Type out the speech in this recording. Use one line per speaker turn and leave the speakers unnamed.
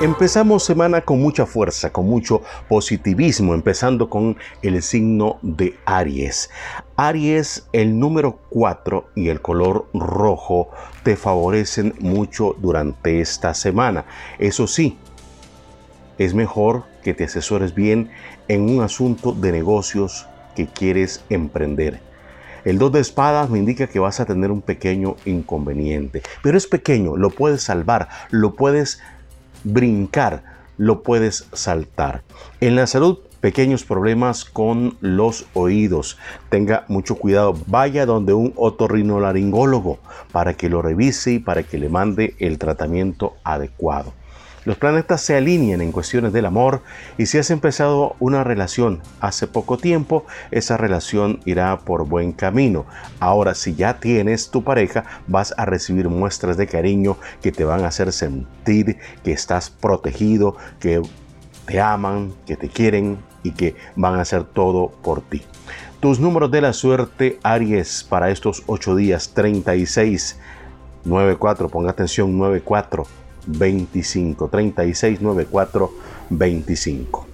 Empezamos semana con mucha fuerza, con mucho positivismo, empezando con el signo de Aries. Aries, el número 4 y el color rojo te favorecen mucho durante esta semana. Eso sí, es mejor que te asesores bien en un asunto de negocios que quieres emprender. El 2 de espadas me indica que vas a tener un pequeño inconveniente, pero es pequeño, lo puedes salvar, lo puedes brincar, lo puedes saltar. En la salud, pequeños problemas con los oídos. Tenga mucho cuidado. Vaya donde un otorrinolaringólogo para que lo revise y para que le mande el tratamiento adecuado. Los planetas se alinean en cuestiones del amor y si has empezado una relación hace poco tiempo, esa relación irá por buen camino. Ahora, si ya tienes tu pareja, vas a recibir muestras de cariño que te van a hacer sentir que estás protegido, que te aman, que te quieren y que van a hacer todo por ti. Tus números de la suerte, Aries, para estos 8 días, 36, 94, ponga atención, 94. 25 36 94 25.